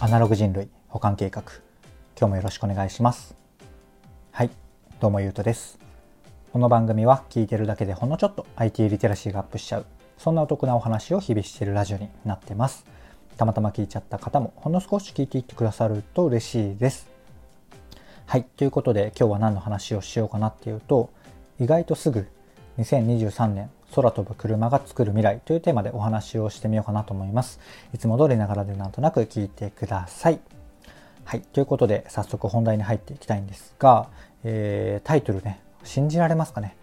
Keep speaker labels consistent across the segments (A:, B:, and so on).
A: アナログ人類保管計画。今日もよろしくお願いします。はい。どうもゆうとです。この番組は聞いてるだけでほんのちょっと IT リテラシーがアップしちゃう。そんなお得なお話を日々しているラジオになってます。たまたま聞いちゃった方もほんの少し聞いていってくださると嬉しいです。はい。ということで今日は何の話をしようかなっていうと意外とすぐ2023年空飛ぶ車が作る未来というテーマでお話をしてみようかなと思います。いつも通りながらでなんとなく聞いてください。はい。ということで、早速本題に入っていきたいんですが、えー、タイトルね、信じられますかね？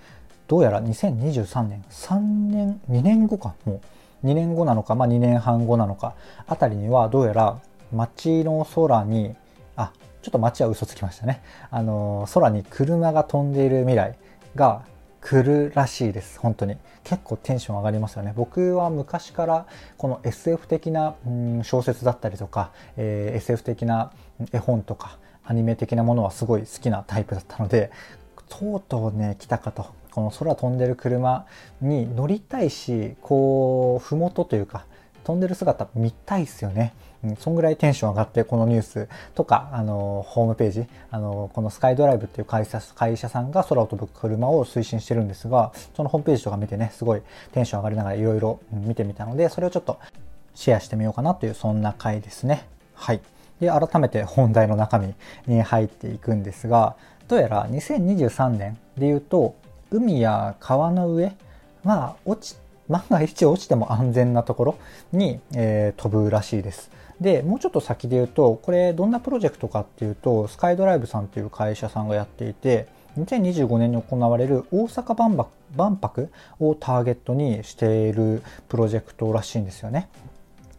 A: どうやら2023年、3年、2年後か、もう2年後なのか、まあ2年半後なのか、あたりにはどうやら街の空に、あ、ちょっと街は嘘つきましたね。あの、空に車が飛んでいる未来が来るらしいです。本当に。結構テンション上がりますよね。僕は昔からこの SF 的な、うん、小説だったりとか、えー、SF 的な絵本とかアニメ的なものはすごい好きなタイプだったので、とうとうね、来たかと。この空飛んでる車に乗りたいし、こう、ふもとというか、飛んでる姿見たいっすよね。うん、そんぐらいテンション上がってこのニュースとか、あの、ホームページ、あの、このスカイドライブっていう会社会社さんが空を飛ぶ車を推進してるんですが、そのホームページとか見てね、すごいテンション上がりながらいろいろ見てみたので、それをちょっとシェアしてみようかなという、そんな回ですね。はい。で、改めて本題の中身に入っていくんですが、どうやら2023年で言うと、海や川の上は落ち万が一落ちても安全なところに、えー、飛ぶらしいです。で、もうちょっと先で言うと、これどんなプロジェクトかっていうと、スカイドライブさんっていう会社さんがやっていて、2025年に行われる大阪万博万博をターゲットにしているプロジェクトらしいんですよね。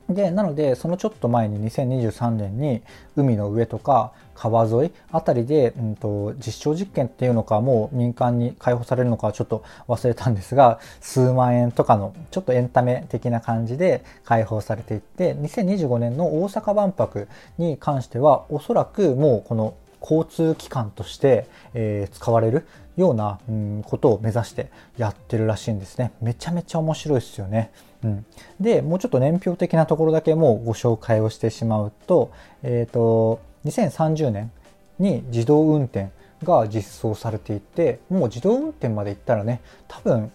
A: で、なので、そのちょっと前に2023年に海の上とか川沿いあたりで、うんと、実証実験っていうのかもう民間に開放されるのかちょっと忘れたんですが、数万円とかのちょっとエンタメ的な感じで開放されていって、2025年の大阪万博に関してはおそらくもうこの交通機関として、えー、使われるような、うん、ことを目指してやってるらしいんですね。めちゃめちゃ面白いですよね。うん、で、もうちょっと年表的なところだけもうご紹介をしてしまうと、えっ、ー、と、2030年に自動運転が実装されていて、もう自動運転まで行ったらね、多分、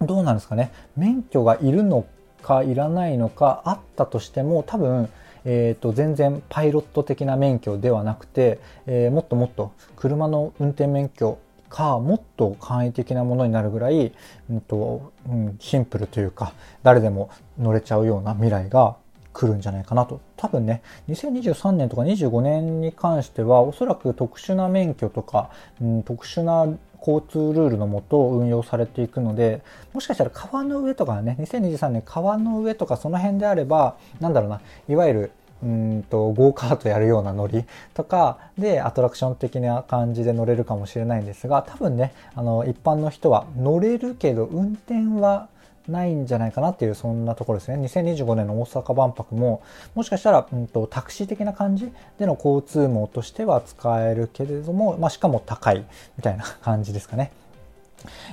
A: どうなんですかね、免許がいるのかいらないのかあったとしても、多分、えーと、全然パイロット的な免許ではなくて、えー、もっともっと車の運転免許かもっと簡易的なものになるぐらい、うんとうん、シンプルというか誰でも乗れちゃうような未来が来るんじゃないかなと。多分ね、2023年とか25年に関しては、おそらく特殊な免許とか、うん、特殊な交通ルールのもと運用されていくので、もしかしたら川の上とかね、2023年川の上とかその辺であれば、なんだろうな、いわゆるうんとゴーカートやるような乗りとかでアトラクション的な感じで乗れるかもしれないんですが多分ねあの一般の人は乗れるけど運転はないんじゃないかなっていうそんなところですね。2025年の大阪万博ももしかしたら、うんと、タクシー的な感じでの交通網としては使えるけれども、まあ、しかも高いみたいな感じですかね。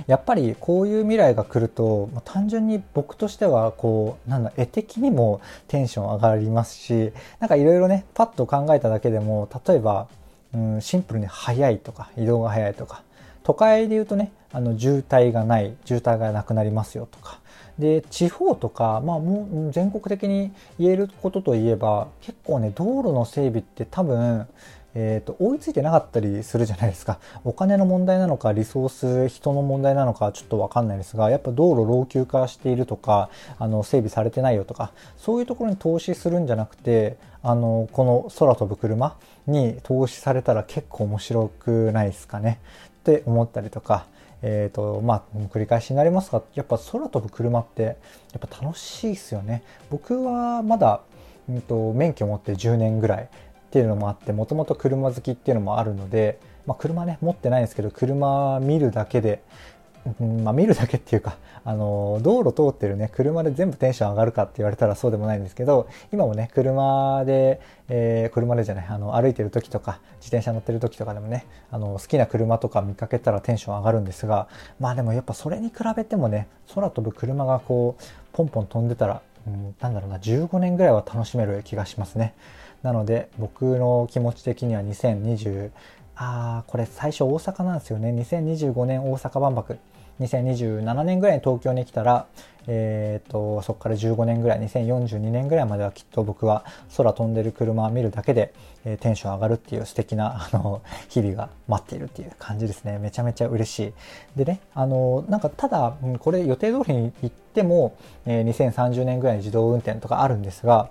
A: やっぱりこういう未来が来ると単純に僕としてはこうなんだ絵的にもテンション上がりますしなんかいろいろねパッと考えただけでも例えば、うん、シンプルに速いとか移動が速いとか都会で言うとねあの渋滞がない渋滞がなくなりますよとかで地方とか、まあ、もう全国的に言えることといえば結構ね道路の整備って多分えーと、追いついてなかったりするじゃないですか。お金の問題なのかリソース人の問題なのかちょっと分かんないですがやっぱ道路老朽化しているとかあの整備されてないよとかそういうところに投資するんじゃなくてあのこの空飛ぶ車に投資されたら結構面白くないですかね。って思ったりとかえーとまあ、繰り返しになりますがやっぱ空飛ぶ車ってやっぱ楽しいですよね。僕はまだ、うんと免許持って10年ぐらいっていうのもあってもともと車好きっていうのもあるので、まあ、車ね持ってないんですけど車見るだけで、うん、まあ、見るだけっていうかあの道路通ってるね車で全部テンション上がるかって言われたらそうでもないんですけど今もね車で、えー、車でじゃないあの歩いてる時とか自転車乗ってる時とかでもねあの好きな車とか見かけたらテンション上がるんですがまあでもやっぱそれに比べてもね空飛ぶ車がこうポンポン飛んでたらうん、なんだろうな、15年ぐらいは楽しめる気がしますね。なので、僕の気持ち的には2020、あー、これ最初大阪なんですよね。2025年大阪万博。2027年ぐらいに東京に来たら、えーと、そこから15年ぐらい2042年ぐらいまではきっと僕は空飛んでる車を見るだけで、えー、テンション上がるっていう素敵なあの 日々が待っているっていう感じですねめちゃめちゃ嬉しいでねあのなんかただこれ予定通りに行っても、えー、2030年ぐらいに自動運転とかあるんですが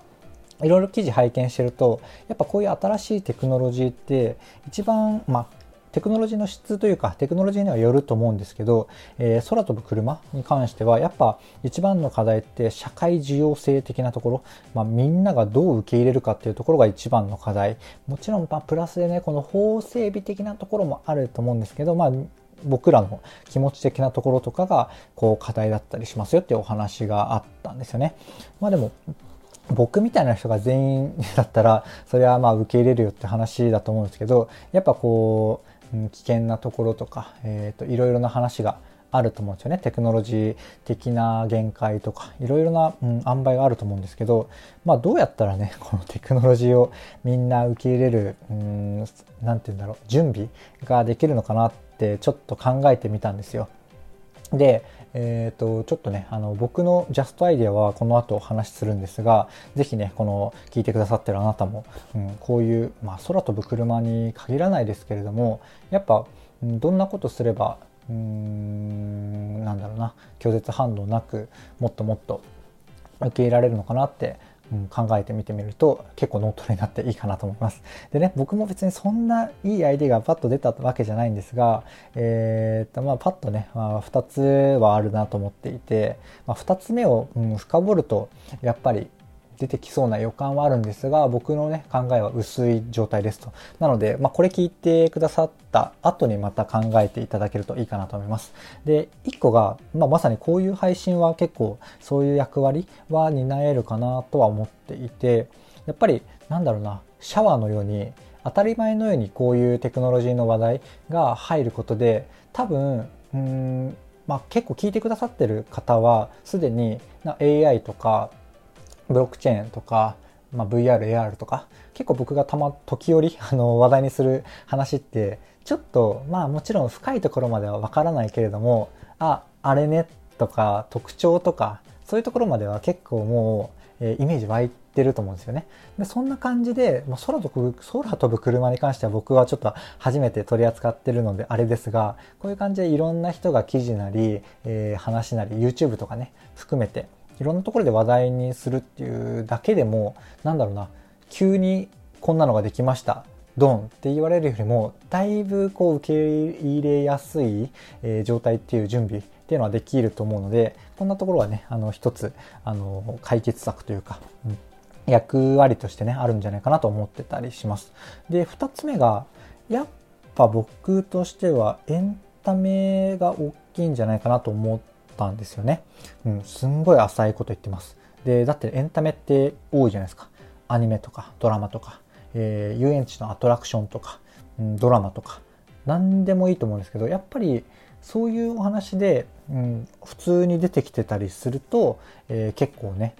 A: いろいろ記事拝見してるとやっぱこういう新しいテクノロジーって一番、まあ、テクノロジーの質というか、テクノロジーにはよると思うんですけど、えー、空飛ぶ車に関しては、やっぱ一番の課題って社会需要性的なところ、まあ、みんながどう受け入れるかっていうところが一番の課題。もちろん、ま、プラスでね、この法整備的なところもあると思うんですけど、まあ、僕らの気持ち的なところとかが、こう、課題だったりしますよっていうお話があったんですよね。まあでも、僕みたいな人が全員だったら、それはまあ受け入れるよって話だと思うんですけど、やっぱこう、危険なところとか、えーと、いろいろな話があると思うんですよねテクノロジー的な限界とかいろいろな、うん、塩梅があると思うんですけど、まあ、どうやったらね このテクノロジーをみんな受け入れる何て言うんだろう準備ができるのかなってちょっと考えてみたんですよ。でえーと、ちょっとねあの僕のジャストアイデアはこの後お話しするんですが是非ねこの聞いてくださってるあなたも、うん、こういう、まあ、空飛ぶ車に限らないですけれどもやっぱどんなことすればうーんなんだろうな拒絶反応なくもっともっと受け入れられるのかなってうん、考えてみてみると結構ノートになっていいかなと思います。でね、僕も別にそんないいアイデアがパッと出たわけじゃないんですが、えー、っと、まあ、パッとね、まあ、2つはあるなと思っていて、まあ、2つ目を、うん、深掘ると、やっぱり出てきそうな予感はあるんですが、僕のね、考えは薄い状態ですと。なので、まあ、これ聞いてくださった後にまた考えていただけるといいかなと思います。で、一個が、まあ、まさにこういう配信は結構そういう役割は担えるかなとは思っていて、やっぱり、なんだろうな、シャワーのように、当たり前のようにこういうテクノロジーの話題が入ることで、多分、うん、まあ、結構聞いてくださってる方は、すでに AI とか、ブロックチェーンとか、まあ、VR、AR とか、結構僕がたま、時折、あの、話題にする話って、ちょっと、まあもちろん深いところまではわからないけれども、あ、あれね、とか、特徴とか、そういうところまでは結構もう、えー、イメージ湧いてると思うんですよね。でそんな感じで、まあ、空飛ぶ、空飛ぶ車に関しては僕はちょっと初めて取り扱ってるのであれですが、こういう感じでいろんな人が記事なり、えー、話なり、YouTube とかね、含めて、いろんなところで話題にするっていうだけでも、なんだろうな、急にこんなのができました。ドンって言われるよりも、だいぶこう受け入れやすい、えー、状態っていう準備っていうのはできると思うので、こんなところはね、あの一つ、あの、解決策というか、うん、役割としてね、あるんじゃないかなと思ってたりします。で、二つ目が、やっぱ僕としてはエンタメが大きいんじゃないかなと思ってったんですよね。うん、すんごい浅いこと言ってます。で、だってエンタメって多いじゃないですか。アニメとかドラマとか、えー、遊園地のアトラクションとか、うん、ドラマとか、何でもいいと思うんですけど、やっぱりそういうお話で、うん、普通に出てきてたりすると、えー、結構ね、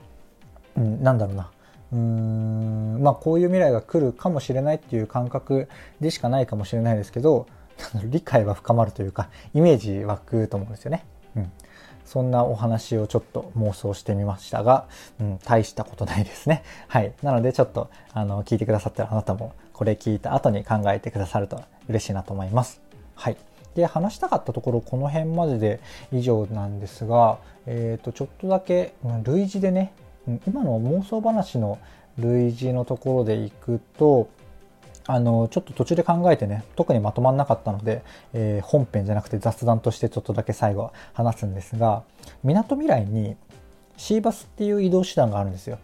A: うん、なんだろうな、うーんまあこういう未来が来るかもしれないっていう感覚でしかないかもしれないですけど理解は深まるというかイメージ湧くと思うんですよね。うん、そんなお話をちょっと妄想してみましたが、うん、大したことないですね。はい。なのでちょっと、あの、聞いてくださってるあなたも、これ聞いた後に考えてくださると嬉しいなと思います。はい。で、話したかったところ、この辺までで以上なんですが、えっ、ー、と、ちょっとだけ、類似でね、今の妄想話の類似のところでいくと、あの、ちょっと途中で考えてね、特にまとまんなかったので、えー、本編じゃなくて雑談としてちょっとだけ最後話すんですが、みなとみらいにシーバスっていう移動手段があるんですよ。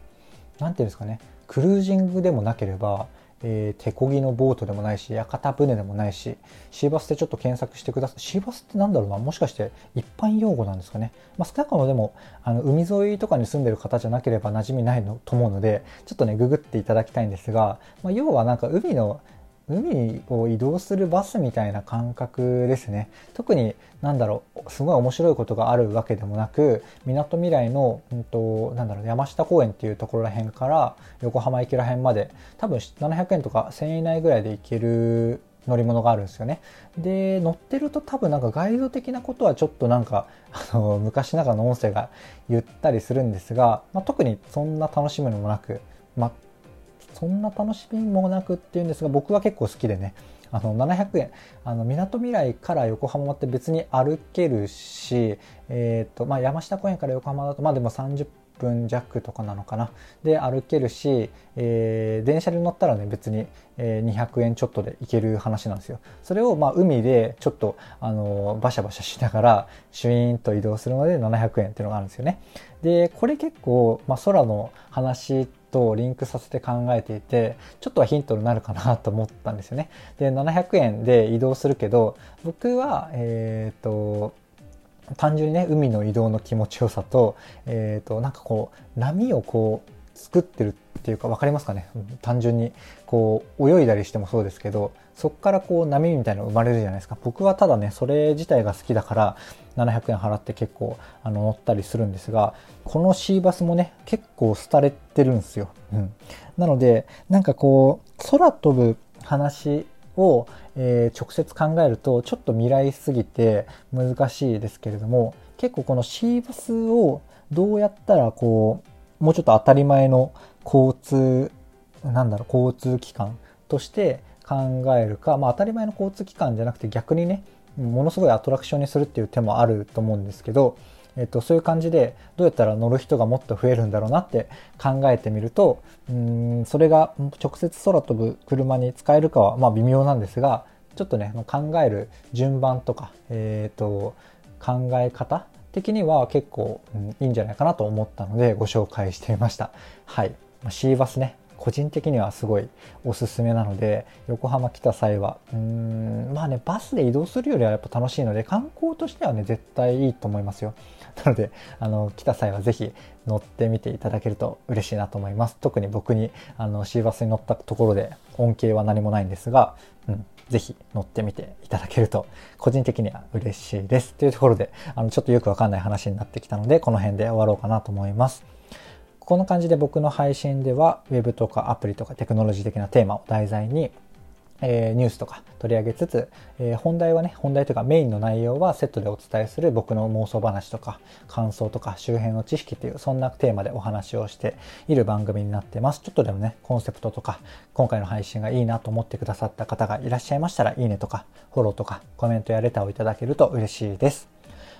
A: なんていうんですかね、クルージングでもなければ、えー、手漕ぎのボートでもないし、屋形船でもないし、シーバスでちょっと検索してください。シーバスってなんだろうな？もしかして一般用語なんですかね？まあ、少なくともでも、あの、海沿いとかに住んでる方じゃなければ馴染みないのと思うので、ちょっとね、ググっていただきたいんですが、まあ、要はなんか海の海を移動するバスみたいな感覚ですね。特に、なんだろう、すごい面白いことがあるわけでもなく、みなとみらいの、うんと、なだろう、山下公園っていうところら辺から横浜駅ら辺まで、多分700円とか1000円以内ぐらいで行ける乗り物があるんですよね。で、乗ってると多分なんかガイド的なことはちょっとなんか、あの、昔ながらの音声が言ったりするんですが、まあ、特にそんな楽しむのもなく、まあ、そんな楽しみもなくっていうんですが、僕は結構好きでね、あの、700円、あの、港未来から横浜って別に歩けるし、え、ー、と、まあ、山下公園から横浜だと、まあでも30分弱とかなのかな。で、歩けるし、えー、電車で乗ったらね、別に、え、200円ちょっとで行ける話なんですよ。それを、まあ、海でちょっと、あの、バシャバシャしながら、シュイーンと移動するので700円っていうのがあるんですよね。で、これ結構、まあ、空の話とリンクさせて考えていて、ちょっとはヒントになるかなと思ったんですよね。で、700円で移動するけど、僕は、えっ、ー、と、単純にね、海の移動の気持ちよさと、えっ、ー、と、なんかこう、波をこう、作ってるっていうか分かりますかね？単純にこう泳いだりしてもそうですけどそこからこう波みたいなの生まれるじゃないですか。僕はただねそれ自体が好きだから700円払って結構あの乗ったりするんですがこの C バスもね結構廃れてるんですよ、うん、なのでなんかこう空飛ぶ話を、えー、直接考えるとちょっと未来すぎて難しいですけれども結構この C バスをどうやったらこうもうちょっと当たり前の交通なんだろう交通機関として考えるか、まあ、当たり前の交通機関じゃなくて逆にねものすごいアトラクションにするっていう手もあると思うんですけど、えっと、そういう感じでどうやったら乗る人がもっと増えるんだろうなって考えてみるとうんそれが直接空飛ぶ車に使えるかはまあ微妙なんですがちょっとね考える順番とか、えっと考え方的には結構、うん、いいんじゃないかなと思ったのでご紹介してみました。はい。C バスね、個人的にはすごいおすすめなので、横浜来た際は、うーん、まあね、バスで移動するよりはやっぱ楽しいので、観光としてはね、絶対いいと思いますよ。なので、あの、来た際はぜひ乗ってみていただけると嬉しいなと思います。特に僕に、あの、C バスに乗ったところで恩恵は何もないんですが、うん、ぜひ乗ってみていただけると、個人的には嬉しいです。というところで、あの、ちょっとよくわかんない話になってきたので、この辺で終わろうかなと思います。こんな感じで僕の配信では Web とかアプリとかテクノロジー的なテーマを題材に、えー、ニュースとか取り上げつつ、えー、本題はね、本題というかメインの内容はセットでお伝えする僕の妄想話とか感想とか周辺の知識っていうそんなテーマでお話をしている番組になってます。ちょっとでもね、コンセプトとか今回の配信がいいなと思ってくださった方がいらっしゃいましたらいいねとかフォローとかコメントやレターをいただけると嬉しいです。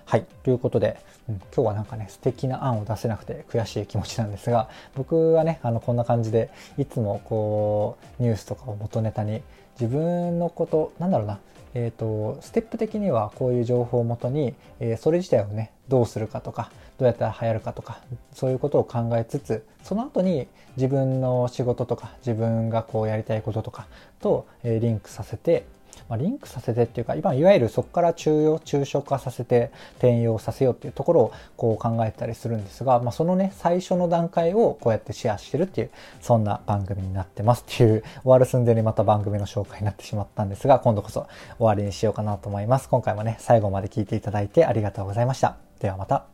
A: はい。ということで、うん、今日はなんかね、素敵な案を出せなくて悔しい気持ちなんですが、僕はね、あの、こんな感じで、いつもこう、ニュースとかを元ネタに、自分のこと、なんだろうな、えっ、ー、と、ステップ的にはこういう情報をもとに、えー、それ自体をね、どうするかとか、どうやったら流行るかとか、そういうことを考えつつ、その後に自分の仕事とか、自分がこうやりたいこととかと、えー、リンクさせて、まあ、リンクさせてっていうか、今、いわゆるそこから中用、抽象化させて転用させようっていうところをこう考えたりするんですが、まあ、そのね、最初の段階をこうやってシェアしてるっていう、そんな番組になってますっていう、終わる寸前にまた番組の紹介になってしまったんですが、今度こそ終わりにしようかなと思います。今回もね、最後まで聞いていただいてありがとうございました。ではまた。